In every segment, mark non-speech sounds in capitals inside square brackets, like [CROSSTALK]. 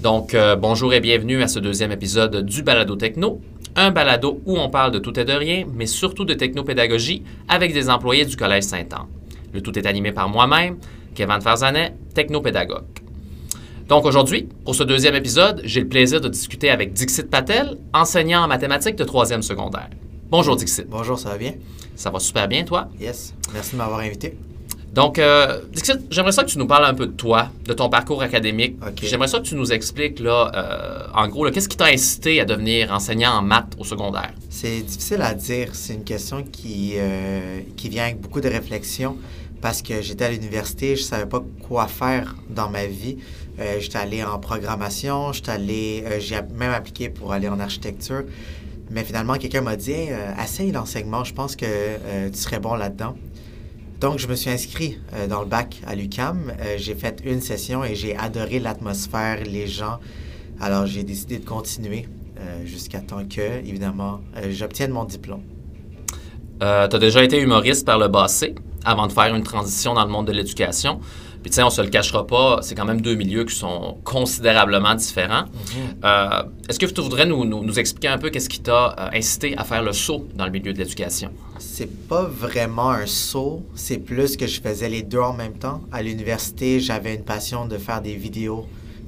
Donc, euh, bonjour et bienvenue à ce deuxième épisode du Balado Techno, un balado où on parle de tout et de rien, mais surtout de technopédagogie avec des employés du Collège Saint-Anne. Le tout est animé par moi-même, Kevin Farzanet, technopédagogue. Donc aujourd'hui, pour ce deuxième épisode, j'ai le plaisir de discuter avec Dixit Patel, enseignant en mathématiques de troisième secondaire. Bonjour Dixit. Bonjour, ça va bien? Ça va super bien, toi? Yes. Merci de m'avoir invité. Donc, euh, j'aimerais ça que tu nous parles un peu de toi, de ton parcours académique. J'aimerais ça que tu nous expliques, là, euh, en gros, qu'est-ce qui t'a incité à devenir enseignant en maths au secondaire? C'est difficile à dire. C'est une question qui, euh, qui vient avec beaucoup de réflexion parce que j'étais à l'université, je savais pas quoi faire dans ma vie. Euh, j'étais allé en programmation, j'étais allé, j'ai même appliqué pour aller en architecture. Mais finalement, quelqu'un m'a dit Hey, essaye l'enseignement, je pense que tu serais bon là-dedans. Donc, je me suis inscrit euh, dans le bac à l'UCAM. Euh, j'ai fait une session et j'ai adoré l'atmosphère, les gens. Alors, j'ai décidé de continuer euh, jusqu'à temps que, évidemment, j'obtienne mon diplôme. Tu as déjà été humoriste par le passé avant de faire une transition dans le monde de l'éducation. Puis, tu sais, on se le cachera pas, c'est quand même deux milieux qui sont considérablement différents. Euh, Est-ce que tu voudrais nous, nous- nous expliquer un peu qu'est-ce qui t'a euh, incité à faire le saut dans le milieu de l'éducation? C'est pas vraiment un saut, c'est plus que je faisais les deux en même temps. À l'université, j'avais une passion de faire des vidéos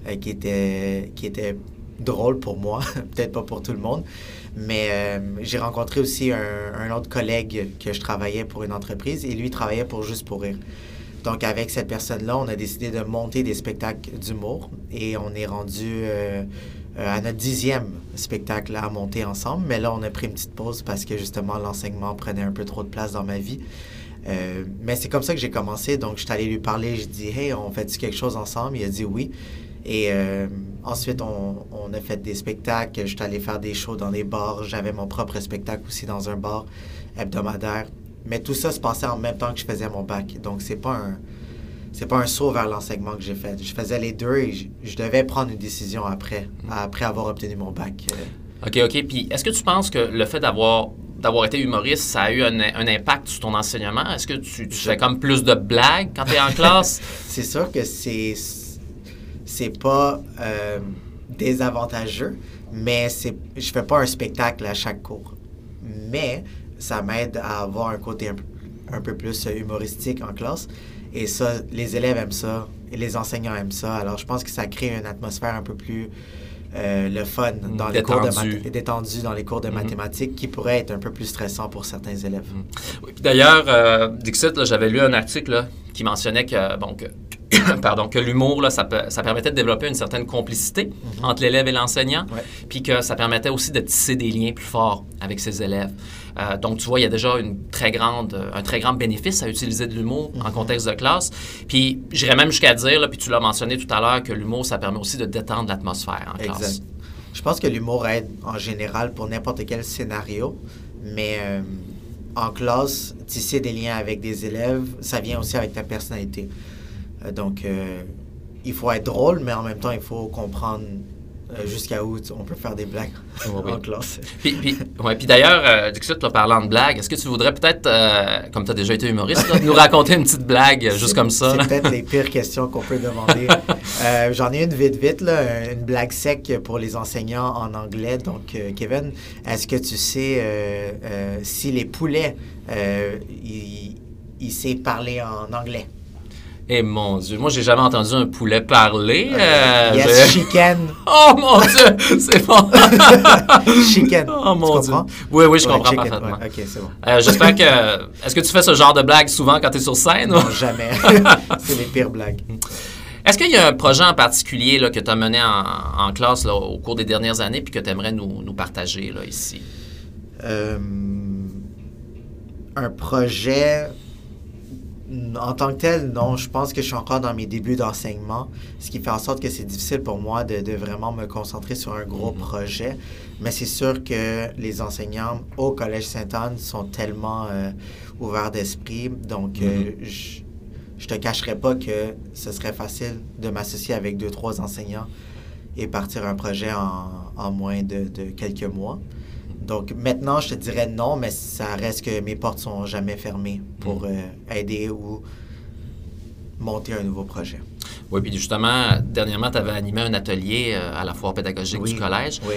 euh, qui, étaient, qui étaient drôles pour moi, [LAUGHS] peut-être pas pour tout le monde. Mais euh, j'ai rencontré aussi un, un autre collègue que je travaillais pour une entreprise et lui il travaillait pour Juste pour rire. Donc avec cette personne-là, on a décidé de monter des spectacles d'humour et on est rendu euh, euh, à notre dixième spectacle à monter ensemble. Mais là, on a pris une petite pause parce que justement l'enseignement prenait un peu trop de place dans ma vie. Euh, mais c'est comme ça que j'ai commencé. Donc je suis allé lui parler, je dis Hey, on fait-tu quelque chose ensemble Il a dit oui. Et ensuite, on, on a fait des spectacles. Je suis allé faire des shows dans des bars. J'avais mon propre spectacle aussi dans un bar hebdomadaire. Mais tout ça se passait en même temps que je faisais mon bac. Donc, c'est pas un, c'est pas un saut vers l'enseignement que j'ai fait. Je faisais les deux et je, je devais prendre une décision après, après avoir obtenu mon bac. OK, OK. Puis, est-ce que tu penses que le fait d'avoir d'avoir été humoriste, ça a eu un, un impact sur ton enseignement? Est-ce que tu, tu fais comme plus de blagues quand tu es en classe? [LAUGHS] c'est sûr que c'est c'est pas euh, désavantageux, mais c'est je fais pas un spectacle à chaque cours. Mais ça m'aide à avoir un côté un, peu- un peu plus humoristique en classe. Et ça, les élèves aiment ça, et les enseignants aiment ça. Alors, je pense que ça crée une atmosphère un peu plus euh, le fun dans les cours de détendu dans les cours de Mhm. mathématiques, qui pourrait être un peu plus stressant pour certains élèves. Oui, puis D'ailleurs, euh, Dixit, j'avais lu un article là, qui mentionnait que, bon, que, [COUGHS] pardon, que l'humour, là, ça, permettait de développer une certaine complicité entre l'élève et l'enseignant, Ouais. puis que ça permettait aussi de tisser des liens plus forts avec ses élèves. Euh, donc, tu vois, il y a déjà une très grande, euh, un très grand bénéfice à utiliser de l'humour en contexte de classe. Puis, j'irais même jusqu'à dire, là, puis tu l'as mentionné tout à l'heure, que l'humour, ça permet aussi de détendre l'atmosphère en classe. Je pense que l'humour aide en général pour n'importe quel scénario, mais euh, en classe, tisser des liens avec des élèves, ça vient aussi avec ta personnalité. Euh, donc, euh, il faut être drôle, mais en même temps, il faut comprendre euh, jusqu'à où on peut faire des blagues Oui, en classe. Puis, puis, ouais, puis d'ailleurs, euh, Dixit, là, parlant de blagues, est-ce que tu voudrais peut-être, euh, comme tu as déjà été humoriste, là, nous raconter une petite blague juste comme ça? C'est peut-être les pires questions qu'on peut demander. [LAUGHS] J'en ai une vite, vite, là, une blague sec pour les enseignants en anglais. Donc, euh, Kevin, est-ce que tu sais si les poulets, ils ils savent parler en anglais? Eh mon Dieu, moi j'ai jamais entendu un poulet parler. euh, yes, je- chicken. [LAUGHS] Oh mon Dieu, c'est bon. [LAUGHS] chicken. Oh mon Tu Dieu. comprends? Oui, oui, je Ouais, comprends chicken, parfaitement. ouais, ok, c'est bon. Euh, J'espère que. Est-ce que tu fais ce genre de blague souvent quand tu es sur scène? Non, [LAUGHS] jamais. c'est les pires blagues. Est-ce qu'il y a un projet en particulier là, que tu as mené en, en classe là, au cours des dernières années puis que tu aimerais nous, nous partager là, ici? Euh, un projet en tant que tel, non, je pense que je suis encore dans mes débuts d'enseignement, ce qui fait en sorte que c'est difficile pour moi de, de vraiment me concentrer sur un gros Mhm. projet. Mais c'est sûr que les enseignants au Collège Sainte-Anne sont tellement euh, ouverts d'esprit, donc euh, je, je te cacherai pas que ce serait facile de m'associer avec deux, trois enseignants et partir un projet en, en moins de, de quelques mois. Donc maintenant, je te dirais non, mais ça reste que mes portes sont jamais fermées pour euh, aider ou monter un nouveau projet. Oui, puis justement, dernièrement, tu avais animé un atelier à la foire pédagogique du collège. Oui.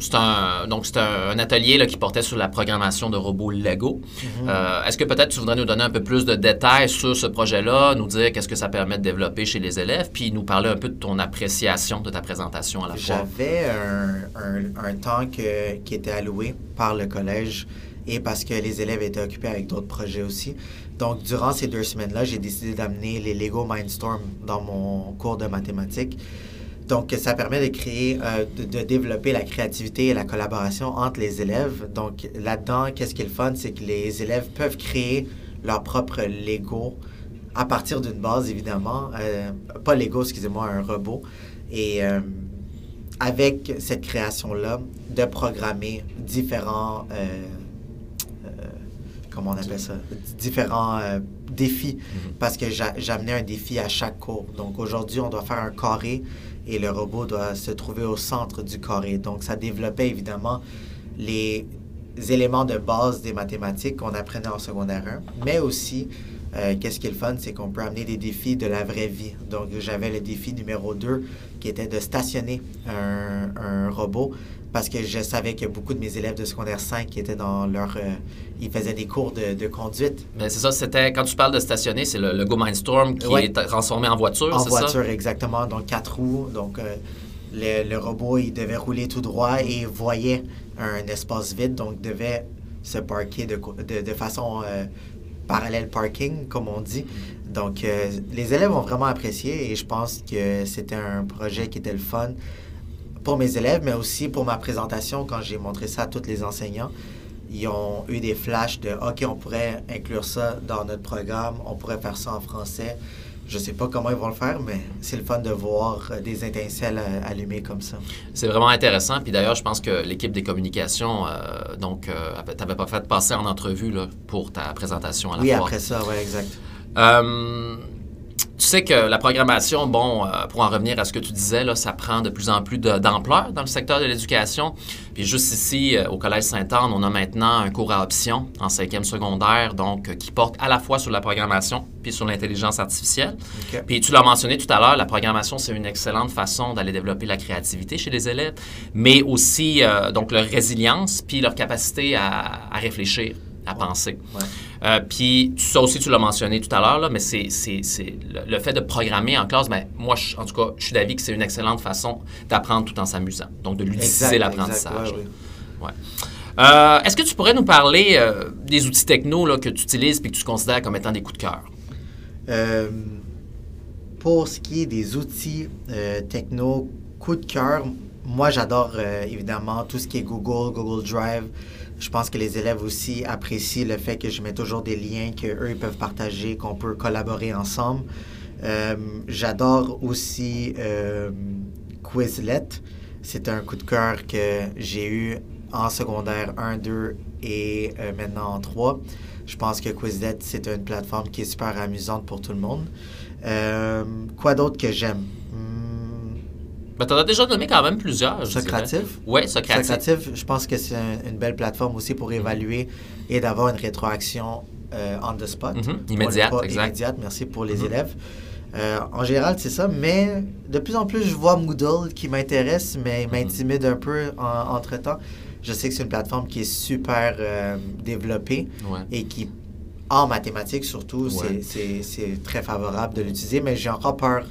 c'est un, donc, c'est un, atelier là, qui portait sur la programmation de robots Lego. Mhm. Est-ce que peut-être tu voudrais nous donner un peu plus de détails sur ce projet-là, nous dire qu'est-ce que ça permet de développer chez les élèves, puis nous parler un peu de ton appréciation de ta présentation à la foire? J'avais un, un, temps que, qui était alloué par le collège et parce que les élèves étaient occupés avec d'autres projets aussi. Donc, durant ces deux semaines-là, j'ai décidé d'amener les Lego Mindstorm dans mon cours de mathématiques. Donc, ça permet de créer, euh, de, développer la créativité et la collaboration entre les élèves. Donc, là-dedans, qu'est-ce qui est le fun, c'est que les élèves peuvent créer leur propre Lego à partir d'une base, évidemment. Euh, pas Lego, excusez-moi, un robot. Et euh, avec cette création-là, de programmer différents comment on appelle ça, différents euh, défis, mhm. parce que j'amenais un défi à chaque cours. Donc aujourd'hui, on doit faire un carré et le robot doit se trouver au centre du carré. Donc ça développait évidemment les éléments de base des mathématiques qu'on apprenait en secondaire 1, mais aussi, euh, qu'est-ce qui est le fun, c'est qu'on peut amener des défis de la vraie vie. Donc j'avais le défi numéro 2 qui était de stationner un, un robot parce que je savais que beaucoup de mes élèves de secondaire 5 qui étaient dans leur... Euh, ils faisaient des cours de, conduite. Mais c'est ça, c'était... Quand tu parles de stationner, c'est le, Go Mindstorm qui est transformé en voiture, En voiture, exactement. Donc, quatre roues. Donc, euh, le, robot, il devait rouler tout droit et voyait un espace vide. Donc, devait se parker de, de, façon... Euh, parallèle parking, comme on dit. Donc, les élèves ont vraiment apprécié et je pense que c'était un projet qui était le fun pour mes élèves, mais aussi pour ma présentation, quand j'ai montré ça à tous les enseignants, ils ont eu des flashs de OK, on pourrait inclure ça dans notre programme, on pourrait faire ça en français. Je sais pas comment ils vont le faire, mais c'est le fun de voir euh, des étincelles euh, allumées comme ça. C'est vraiment intéressant. Puis d'ailleurs, je pense que l'équipe des communications, euh, donc, tu n'avais pas fait passer en entrevue là, pour ta présentation à la Oui, après ça, oui, exact. Tu sais que la programmation, bon, euh, pour en revenir à ce que tu disais, là, ça prend de plus en plus d'ampleur dans le secteur de l'éducation. Puis juste ici, euh, au Collège Sainte-Anne, on a maintenant un cours à option en cinquième secondaire, donc euh, qui porte à la fois sur la programmation puis sur l'intelligence artificielle. Puis tu l'as mentionné tout à l'heure, la programmation, c'est une excellente façon d'aller développer la créativité chez les élèves, mais aussi donc leur résilience puis leur capacité à, à réfléchir à penser. Euh, puis ça aussi, tu l'as mentionné tout à l'heure, mais c'est, le, fait de programmer en classe, ben, moi, en tout cas, je suis d'avis que c'est une excellente façon d'apprendre tout en s'amusant. Donc, de l'utiliser l'apprentissage. Euh, est-ce que tu pourrais nous parler euh, des outils techno là, que tu utilises et que tu considères comme étant des coups de cœur? pour ce qui est des outils techno, coup de cœur, moi, j'adore évidemment tout ce qui est Google, Google Drive. Je pense que les élèves aussi apprécient le fait que je mets toujours des liens qu'eux ils peuvent partager, qu'on peut collaborer ensemble. Euh, j'adore aussi euh, Quizlet. C'est un coup de cœur que j'ai eu en secondaire 1, 2 et euh, maintenant en 3. Je pense que Quizlet, c'est une plateforme qui est super amusante pour tout le monde. quoi d'autre que j'aime? Ben, tu en as déjà nommé quand même plusieurs. Socratif? Oui, Socratif. Socratif, je pense que c'est une belle plateforme aussi pour évaluer et d'avoir une rétroaction euh, on the spot. Mm-hmm. Immédiate, exact. Immédiate, merci pour les mm-hmm. élèves. Euh, en général, c'est ça, mais de plus en plus, je vois Moodle qui m'intéresse, mais mm-hmm. m'intimide un peu entre-temps. Je sais que c'est une plateforme qui est super euh, développée et qui, en mathématiques surtout, c'est très favorable de l'utiliser, mais j'ai encore peur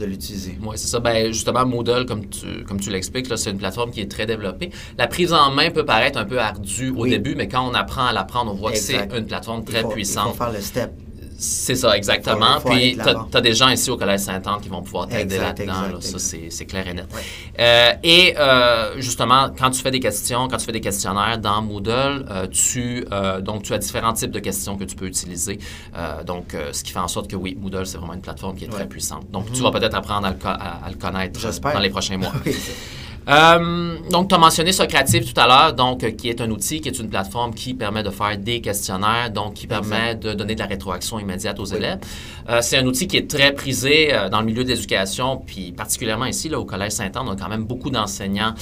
de l'utiliser. Oui, c'est ça. Ben, justement, Moodle, comme tu, comme tu l'expliques, c'est une plateforme qui est très développée. La prise en main peut paraître un peu ardue au début, mais quand on apprend à l'apprendre, on voit que c'est une plateforme très puissante. Il faut faire le step. C'est ça, exactement. Puis, tu as, des gens ici au Collège Sainte-Anne qui vont pouvoir t'aider là-dedans. ça, c'est clair et net. Euh, et euh, justement, quand tu fais des questions, quand tu fais des questionnaires dans Moodle, euh, tu, donc, tu as différents types de questions que tu peux utiliser. donc, ce qui fait en sorte que oui, Moodle, c'est vraiment une plateforme qui est très puissante. Donc, tu mhm. vas peut-être apprendre à le, à le connaître dans les prochains mois. [LAUGHS] Euh, donc, tu as mentionné Socrative tout à l'heure, donc euh, qui est un outil, qui est une plateforme qui permet de faire des questionnaires, donc qui permet de donner de la rétroaction immédiate aux élèves. Euh, c'est un outil qui est très prisé dans le milieu de l'éducation, puis particulièrement ici, là, au Collège Saint-Anne, on a quand même beaucoup d'enseignants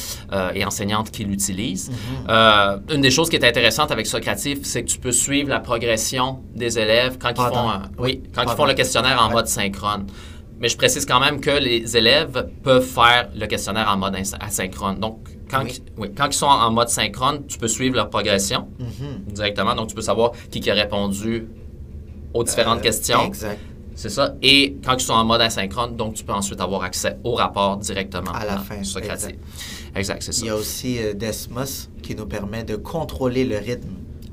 et enseignantes qui l'utilisent. Mm-hmm. une des choses qui est intéressante avec Socrative, c'est que tu peux suivre la progression des élèves quand ils font, oui, quand ils font le questionnaire en mode synchrone. Mais je précise quand même que les élèves peuvent faire le questionnaire en mode asynchrone. Donc, quand, Oui. Ils, oui, quand ils sont en mode synchrone, tu peux suivre leur progression Mhm. directement. Donc, tu peux savoir qui, qui a répondu aux différentes Euh, questions. Exact. C'est ça. Et quand ils sont en mode asynchrone, donc tu peux ensuite avoir accès au rapport directement À la dans fin, Socratie. Exact, c'est ça. Il y a aussi euh, Desmos qui nous permet de contrôler le rythme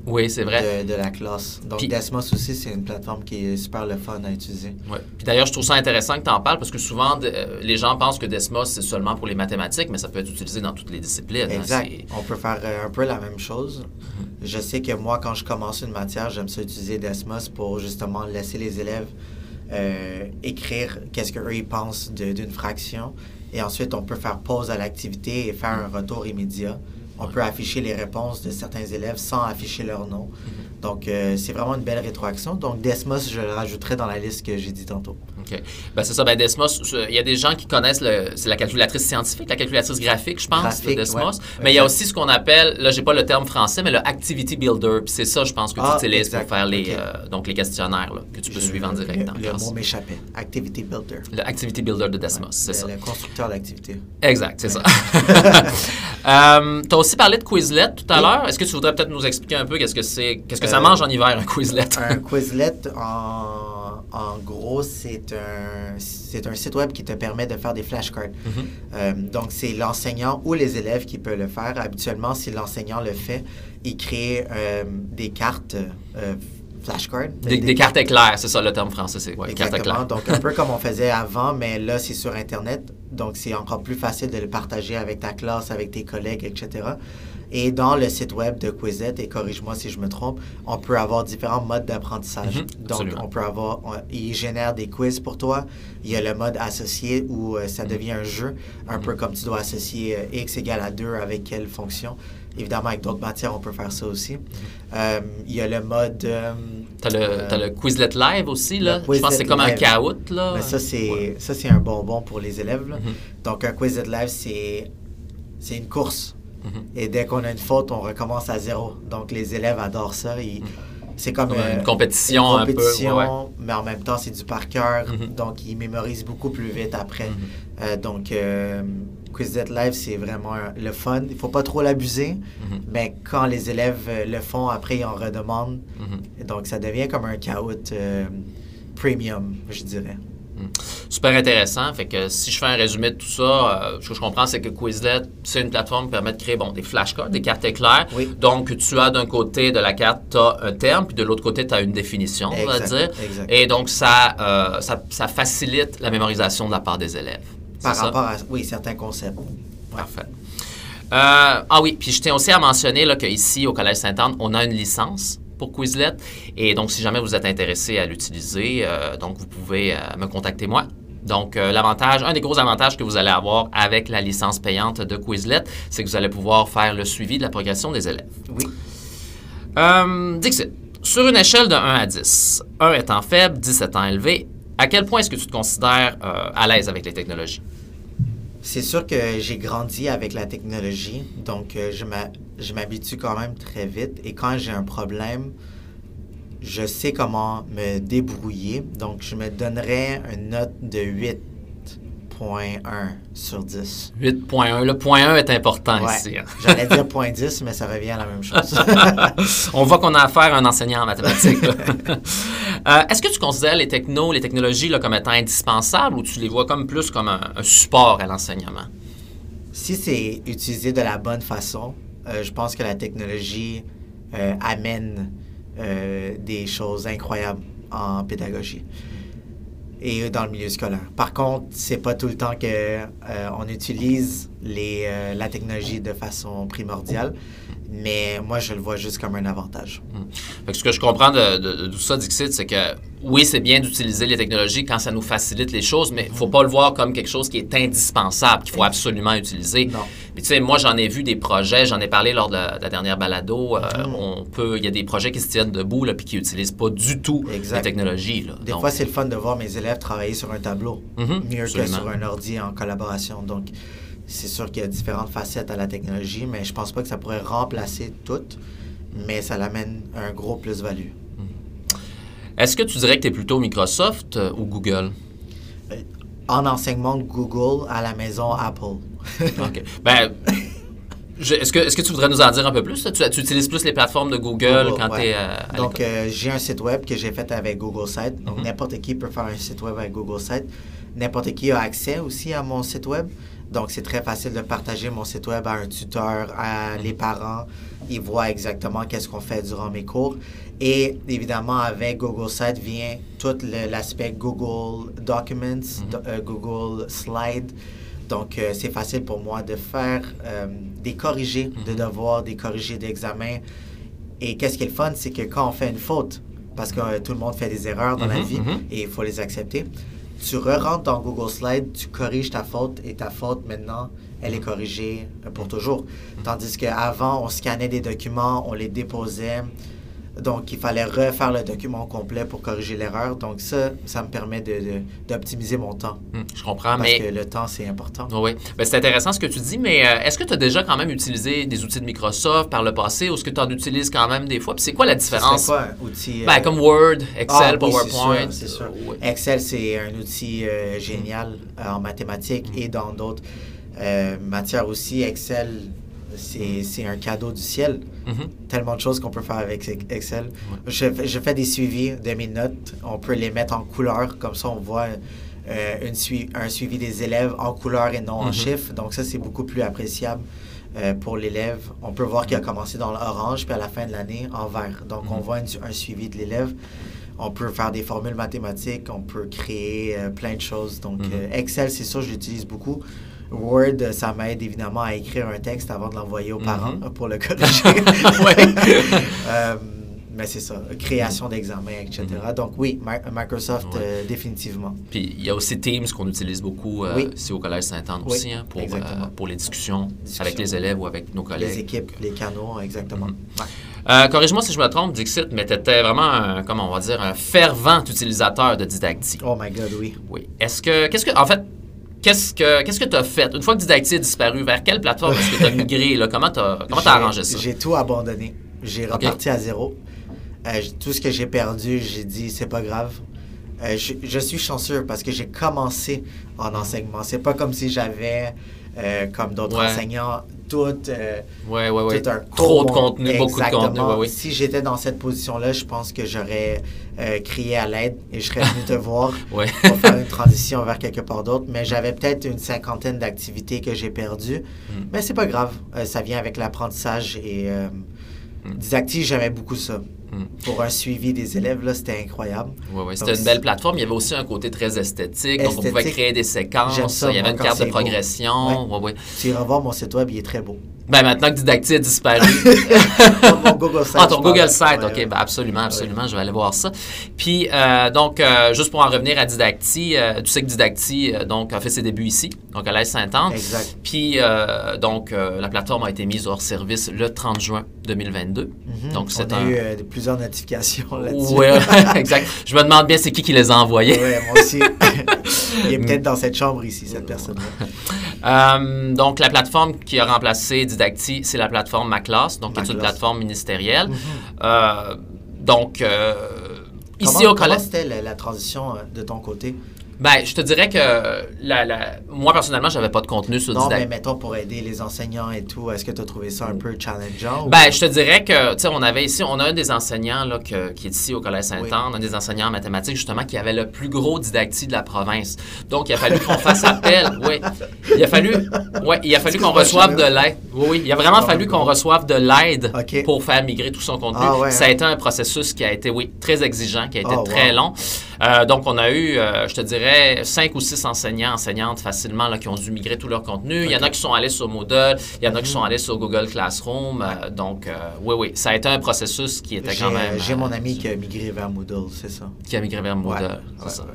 Oui, c'est vrai. de, de la classe. Donc Desmos aussi, c'est une plateforme qui est super le fun à utiliser. Ouais. Puis d'ailleurs, je trouve ça intéressant que tu en parles parce que souvent, de- euh, les gens pensent que Desmos, c'est seulement pour les mathématiques, mais ça peut être utilisé dans toutes les disciplines. hein. Exact. On peut faire euh, un peu la même chose. Mm-hmm. Je sais que moi, quand je commence une matière, j'aime ça utiliser Desmos pour justement laisser les élèves euh, écrire qu'est-ce qu'eux ils pensent d'une fraction. Et ensuite, on peut faire pause à l'activité et faire un retour immédiat. On peut afficher les réponses de certains élèves sans afficher leur nom. Donc, euh, c'est vraiment une belle rétroaction. Donc, Desmos, je le rajouterai dans la liste que j'ai dit tantôt. OK. Ben, c'est ça. Ben, Desmos, il y a des gens qui connaissent le, c'est la calculatrice scientifique, la calculatrice graphique, je pense, Graphique, de Desmos. ouais. Mais il y a aussi ce qu'on appelle, là, j'ai pas le terme français, mais le Activity Builder. Puis c'est ça, je pense, que tu Ah, utilises pour faire les, euh, donc les questionnaires là, que tu peux Je- suivre en direct Le, en le classe. mot m'échappait. Activity Builder. Le Activity Builder de Desmos, Ouais, c'est ça. Le constructeur d'activité. Exact, c'est ça. [LAUGHS] euh, tu as aussi parlé de Quizlet tout à l'heure. Est-ce que tu voudrais peut-être nous expliquer un peu qu'est-ce que c'est, qu'est-ce que ça Euh, mange en hiver, un Quizlet? Un Quizlet, en, en gros, c'est un, c'est un site web qui te permet de faire des flashcards. Mhm. Euh, donc, c'est l'enseignant ou les élèves qui peuvent le faire. Habituellement, si l'enseignant le fait, il crée euh, des cartes euh, flashcards. Des, des cartes éclair, c'est ça le terme français, c'est ouais, Exactement. éclair. Donc, un peu [LAUGHS] comme on faisait avant, mais là, c'est sur Internet. Donc, c'est encore plus facile de le partager avec ta classe, avec tes collègues, etc. Et dans le site web de Quizlet, et corrige-moi si je me trompe, on peut avoir différents modes d'apprentissage. Mhm, Donc, absolument. on peut avoir, on- il génère des quiz pour toi. Il y a le mode associé où euh, ça Mhm. devient un jeu, un peu comme tu dois associer euh, x égale à 2 avec quelle fonction. Évidemment, avec d'autres matières, on peut faire ça aussi. Mhm. Euh, il y a le mode... euh, T'as le, euh, t'as le Quizlet Live aussi, là? Je pense que c'est Quizlet comme un caout, là. Mais ça, c'est Ouais. ça c'est un bonbon pour les élèves. là. Mhm. Donc, un quiz de live, c'est c'est une course. Mhm. Et dès qu'on a une faute, on recommence à zéro. Donc, les élèves adorent ça. Ils- C'est comme, Comme euh, une compétition une un peu, ouais, ouais. mais en même temps, c'est du par cœur. Mhm. Donc, ils mémorisent beaucoup plus vite après. Mhm. Euh, donc, euh, Quizlet Live, c'est vraiment un- le fun. Il faut pas trop l'abuser, Mhm. mais quand les élèves euh, le font, après, ils en redemandent. Mhm. Donc, ça devient comme un caout premium, je dirais. Super intéressant. Fait que si je fais un résumé de tout ça, euh, ce que je comprends, c'est que Quizlet, c'est une plateforme qui permet de créer bon, des flashcards, des cartes éclairs. Oui. Donc, tu as d'un côté de la carte, tu as un terme, puis de l'autre côté, tu as une définition, on va dire. exact. Et donc, ça, euh, ça, ça facilite la mémorisation de la part des élèves. Par C'est ça? rapport à, oui, certains concepts. Parfait. Euh, ah oui, puis je tiens aussi à mentionner là, qu'ici, au Collège Sainte-Anne, on a une licence pour Quizlet. Et donc, si jamais vous êtes intéressé à l'utiliser, euh, donc vous pouvez euh, me contacter moi. Donc, euh, l'avantage, un des gros avantages que vous allez avoir avec la licence payante de Quizlet, c'est que vous allez pouvoir faire le suivi de la progression des élèves. Oui. Dixit, sur une échelle de 1 à 10, 1 étant faible, 10 étant élevé, à quel point est-ce que tu te considères à l'aise avec les technologies? C'est sûr que j'ai grandi avec la technologie, donc euh, je m'habitue quand même très vite. Et quand j'ai un problème, je sais comment me débrouiller. Donc, je me donnerais une note de 8.1 sur 10. 8.1. Le point 1 est important Ouais. ici. hein. [LAUGHS] J'allais dire point 10, mais ça revient à la même chose. [LAUGHS] On voit qu'on a affaire à un enseignant en mathématiques. [LAUGHS] Euh, Est-ce que tu considères les technos, les technologies là, comme étant indispensables ou tu les vois comme plus comme un, un support à l'enseignement? si c'est utilisé de la bonne façon, euh, je pense que la technologie euh, amène des choses incroyables en pédagogie et dans le milieu scolaire. Par contre, c'est pas tout le temps que euh, on utilise euh, la technologie de façon primordiale, mais moi je le vois juste comme un avantage. Fait que ce que je comprends de, de- de tout ça, Dixit, c'est que oui, c'est bien d'utiliser les technologies quand ça nous facilite les choses, mais il ne faut pas le voir comme quelque chose qui est indispensable, qu'il faut absolument utiliser. Non. Puis tu sais, moi, j'en ai vu des projets, j'en ai parlé lors de la, de la dernière balado. euh, Mhm. On peut, il y a des projets qui se tiennent debout là, puis qui n'utilisent pas du tout Exact. les technologies. Là. Des Donc, fois, c'est le fun de voir mes élèves travailler sur un tableau, Mhm, mieux absolument. que sur un ordi en collaboration. Donc, c'est sûr qu'il y a différentes facettes à la technologie, mais je pense pas que ça pourrait remplacer toutes, mais ça l'amène un gros plus-value. Est-ce que tu dirais que tu es plutôt Microsoft euh, ou Google? Euh, en enseignement Google, à la maison Apple. [LAUGHS] OK. Ben, est-ce que, tu voudrais nous en dire un peu plus? Tu, tu utilises plus les plateformes de Google, Google, quand ouais. tu es à Donc, euh, j'ai un site web que j'ai fait avec Google Site. Donc, Mhm. n'importe qui peut faire un site web avec Google Site. N'importe qui a accès aussi à mon site web. Donc, c'est très facile de partager mon site web à un tuteur, à Mhm. les parents. Ils voient exactement qu'est-ce qu'on fait durant mes cours. Et évidemment, avec Google Site vient tout l'aspect Google Documents, Mhm. euh, Google Slide. Donc, euh, c'est facile pour moi de faire euh, des corrigés de Mhm. devoirs, des corrigés d'examen. Et qu'est-ce qui est le fun, c'est que quand on fait une faute, parce que tout le monde fait des erreurs dans la vie et il faut les accepter, tu re-rentres dans Google Slide, tu corriges ta faute et ta faute maintenant, elle est corrigée pour toujours. Tandis qu'avant, on scannait des documents, on les déposait. Donc, il fallait refaire le document complet pour corriger l'erreur. Donc, ça, ça me permet de- de- d'optimiser mon temps. Hum, je comprends, Parce mais... que le temps, c'est important. Oui, ben, c'est intéressant ce que tu dis, mais euh, est-ce que tu as déjà quand même utilisé des outils de Microsoft par le passé ou est-ce que tu en utilises quand même des fois? Puis c'est quoi la Ce différence? serait quoi un outil? Ben, euh, comme Word, Excel, Ah, oui, PowerPoint. sûr, sûr. euh, ouais. Excel, c'est un outil euh, génial euh, en mathématiques et dans d'autres euh, matières aussi. Excel, c'est un cadeau du ciel. Mhm. Tellement de choses qu'on peut faire avec Excel. Je, fais- je fais des suivis de mes notes. On peut les mettre en couleur. Comme ça, on voit euh, une sui- un suivi des élèves en couleur et non en Mhm. chiffres. Donc ça, c'est beaucoup plus appréciable euh, pour l'élève. On peut voir qu'il a commencé dans l'orange, puis à la fin de l'année, en vert. Donc, on Mhm. voit une- un suivi de l'élève. On peut faire des formules mathématiques, on peut créer euh, plein de choses. Donc, Excel, c'est ça, je l'utilise beaucoup. Word, euh, ça m'aide évidemment à écrire un texte avant de l'envoyer aux parents Mhm. pour le [LAUGHS] corriger. [LAUGHS] Euh, mais c'est ça, création d'examens, etc. Donc oui, Mi- Microsoft, Ouais. euh, définitivement. Puis il y a aussi Teams qu'on utilise beaucoup euh, Oui. ici au Collège Sainte-Anne Oui, aussi, hein, pour, pour les discussions, Discussions. avec les élèves ou avec nos Les collègues. équipes, les canaux, exactement. Mhm. Ouais. Euh, Corrige-moi si je me trompe, Dixit, mais tu étais vraiment, un, comment on va dire, un fervent utilisateur de Didacti. Oh my God, oui. Oui. Est-ce que, qu'est-ce que, en fait, qu'est-ce que, qu'est-ce que tu as fait? Une fois que Didacti a disparu, vers quelle plateforme est-ce que tu as [LAUGHS] migré? Là? Comment tu as, J'ai- arrangé ça? J'ai tout abandonné. J'ai reparti à zéro. Euh, tout ce que j'ai perdu, j'ai dit, c'est pas grave. Euh, je, je suis chanceux parce que j'ai commencé en enseignement. C'est pas comme si j'avais, euh, comme d'autres Ouais. enseignants, tout, euh, tout un Trop de contenu, beaucoup de Exactement. contenu. Si j'étais dans cette position-là, je pense que j'aurais euh, crié à l'aide et je serais venu te voir [LAUGHS] Ouais. pour faire une transition vers quelque part d'autre. Mais j'avais peut-être une cinquantaine d'activités que j'ai perdues. Mm. Mais c'est pas grave. Euh, ça vient avec l'apprentissage et Mm. Didacti, j'aimais beaucoup ça. Pour un suivi des élèves, là, c'était incroyable. Oui, oui. C'était une belle plateforme. Il y avait aussi un côté très esthétique. Donc, on pouvait créer des séquences. Ça, il y avait une carte de beau. progression. Tu iras voir mon site web, il est très beau. Ben, maintenant que Didacti a disparu. mon Google Site. Ah, ton Google parle. Site, OK. Ben absolument, absolument. Je vais aller voir ça. Puis, euh, donc, euh, juste pour en revenir à Didacti, euh, tu sais que Didacti euh, donc, a fait ses débuts ici, donc à l'Est Sainte-Anne. Exact. Puis, euh, donc, euh, la plateforme a été mise hors service le 30 juin 2022. Mhm. Donc, c'est On a un- eu plusieurs notifications [LAUGHS] là-dessus. Oui, [LAUGHS] exact. Je me demande bien c'est qui qui les a envoyés. Ouais, moi aussi. [LAUGHS] il est peut-être dans cette chambre ici, cette personne-là. [LAUGHS] Euh, donc, la plateforme qui a remplacé Didacti, c'est la plateforme MaClass, donc qui est une plateforme ministérielle. Mhm. Euh, donc, euh, ici Comment- au Comment collège. c'était la, la transition de ton côté? Ben, je te dirais que la, la- moi, personnellement, j'avais pas de contenu sur Non, mais mettons pour aider les enseignants et tout, est-ce que tu as trouvé ça un peu challengeant? ou- Ben, je te dirais que, tu sais, on avait ici, on a un des enseignants là, que- qui est ici au Collège Saint-Anne, un des enseignants en mathématiques, justement, qui avait le plus gros didactique de la province. Donc, il a fallu qu'on fasse appel. Oui. Il a fallu, ouais, il a fallu qu'on reçoive de l'aide. Oui, oui. Il a vraiment Ah, fallu oui. qu'on reçoive de l'aide pour faire migrer tout son contenu. Ah, ouais, Ça a hein. été un processus qui a été, oui, très exigeant, qui a été Ah, très wow. long. Euh, donc, on a eu, euh, je te dirais, cinq ou six enseignants, enseignantes facilement là, qui ont dû migrer tout leur contenu. Il y en a qui sont allés sur Moodle, il y en a qui Mhm. sont allés sur Google Classroom. euh, donc, oui, oui, ça a été un processus qui était quand même. j'ai mon ami qui a migré vers Moodle, c'est ça. qui a migré vers Moodle. Ouais, c'est ouais, ça. ouais.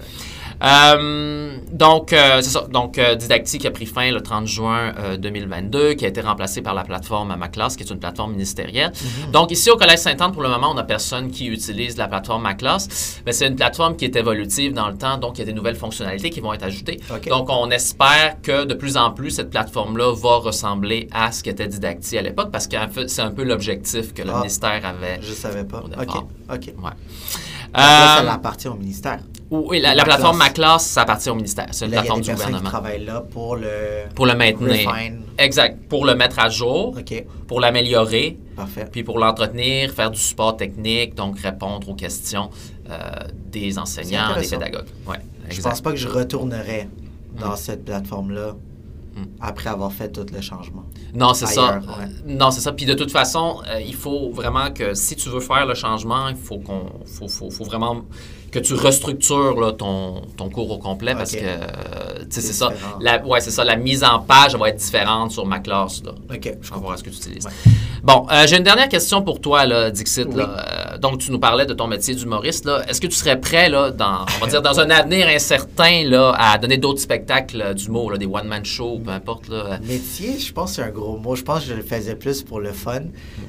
Euh, donc, euh, c'est ça. Donc, euh, Didactique a pris fin le 30 juin euh, 2022, qui a été remplacé par la plateforme MaClass, qui est une plateforme ministérielle. Mhm. Donc, ici au Collège Sainte-Anne, pour le moment, on n'a personne qui utilise la plateforme MaClass. Mais c'est une plateforme qui est évolutive dans le temps, donc il y a des nouvelles fonctionnalités qui vont être ajoutées. Donc, on espère que de plus en plus, cette plateforme-là va ressembler à ce qu'était Didacti à l'époque, parce que c'est un peu l'objectif que le Ah. ministère avait. Je savais pas. OK. OK. Ouais. Là, Euh, ça appartient au ministère. Oui, la, plateforme classe. Ma Classe, ça appartient au ministère. C'est une Là, il y a plateforme des du personnes qui gouvernement. travaillent là pour le... Pour le maintenir. Refine. Exact. Pour le mettre à jour, OK, pour l'améliorer, parfait. puis pour l'entretenir, faire du support technique, donc répondre aux questions euh, des enseignants, des pédagogues. Ouais, Je exact. pense pas que je retournerais dans Mm. cette plateforme-là. Après avoir fait tout le changement. Non, c'est ça. ouais. Non, c'est ça. Puis de toute façon, euh, il faut vraiment que si tu veux faire le changement, il faut qu'on, faut, faut, faut vraiment que tu restructures là, ton, ton cours au complet parce que, euh, tu sais, C'est ça. La, ouais, c'est ça. La mise en page va être différente sur ma classe. Là. OK, je voir ce que tu utilises. Ouais. Bon, euh, j'ai une dernière question pour toi, là, Dixit. Oui. là. Euh, donc, tu nous parlais de ton métier d'humoriste. Est-ce que tu serais prêt, là, dans, on va dire, dans un avenir incertain, là, à donner d'autres spectacles d'humour, des one-man shows, Métier, je pense que c'est un gros mot. Je pense que je le faisais plus pour le fun.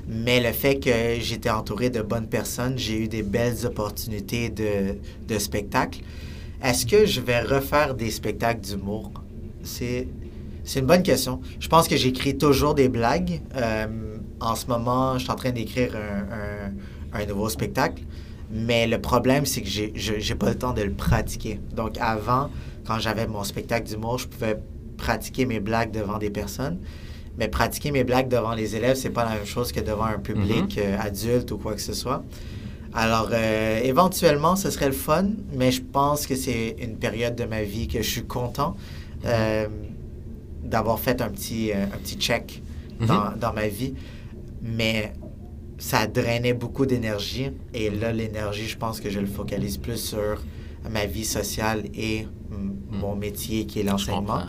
Mais le fait que j'étais entouré de bonnes personnes, j'ai eu des belles opportunités de, de spectacles. Est-ce que je vais refaire des spectacles d'humour? C'est, c'est une bonne question. Je pense que j'écris toujours des blagues. Euh, en ce moment, je suis en train d'écrire un, un- un nouveau spectacle. Mais le problème, c'est que j'ai, je- j'ai pas le temps de le pratiquer. Donc avant, quand j'avais mon spectacle d'humour, je pouvais pratiquer mes blagues devant des personnes. Mais pratiquer mes blagues devant les élèves, c'est pas la même chose que devant un public euh, adulte ou quoi que ce soit. Alors, euh, éventuellement, ce serait le fun, mais je pense que c'est une période de ma vie que je suis content euh, d'avoir fait un petit, un petit check dans, dans ma vie. Mais ça drainait beaucoup d'énergie. Et là, l'énergie, je pense que je le focalise plus sur ma vie sociale et mon métier qui est l'enseignement.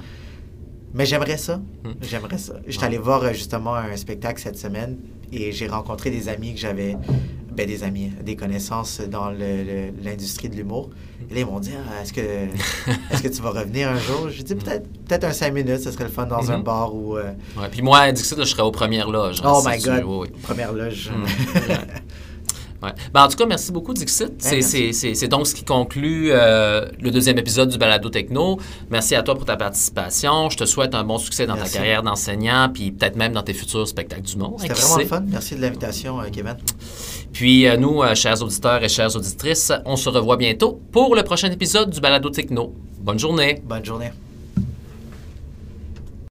Mais j'aimerais ça. Hmm. J'aimerais ça. J'étais allé voir euh, justement un spectacle cette semaine et j'ai rencontré des amis que j'avais. Ben, des amis, des connaissances dans l'industrie de l'humour. Et là, ils m'ont dit Ah, Est-ce que, [LAUGHS] est que tu vas revenir un jour? J'ai dit Peut-être peut un 5 minutes, ce serait le fun dans un Mhm. bar ou. euh, Ouais, puis moi, Dixit, là, je serais aux premières loges. hein, Oh si my tu- God. oui. Première loge. Mm. [LAUGHS] Ouais. Ben, en tout cas, merci beaucoup, Dixit. C'est- merci. c'est donc ce qui conclut euh, le deuxième épisode du Balado Techno. Merci à toi pour ta participation. Je te souhaite un bon succès dans Merci. ta carrière d'enseignant, puis peut-être même dans tes futurs spectacles du monde. C'était vraiment le fun. Merci de l'invitation, euh, Kevin. Puis euh, nous, euh, chers auditeurs et chères auditrices, on se revoit bientôt pour le prochain épisode du Balado Techno. Bonne journée. Bonne journée.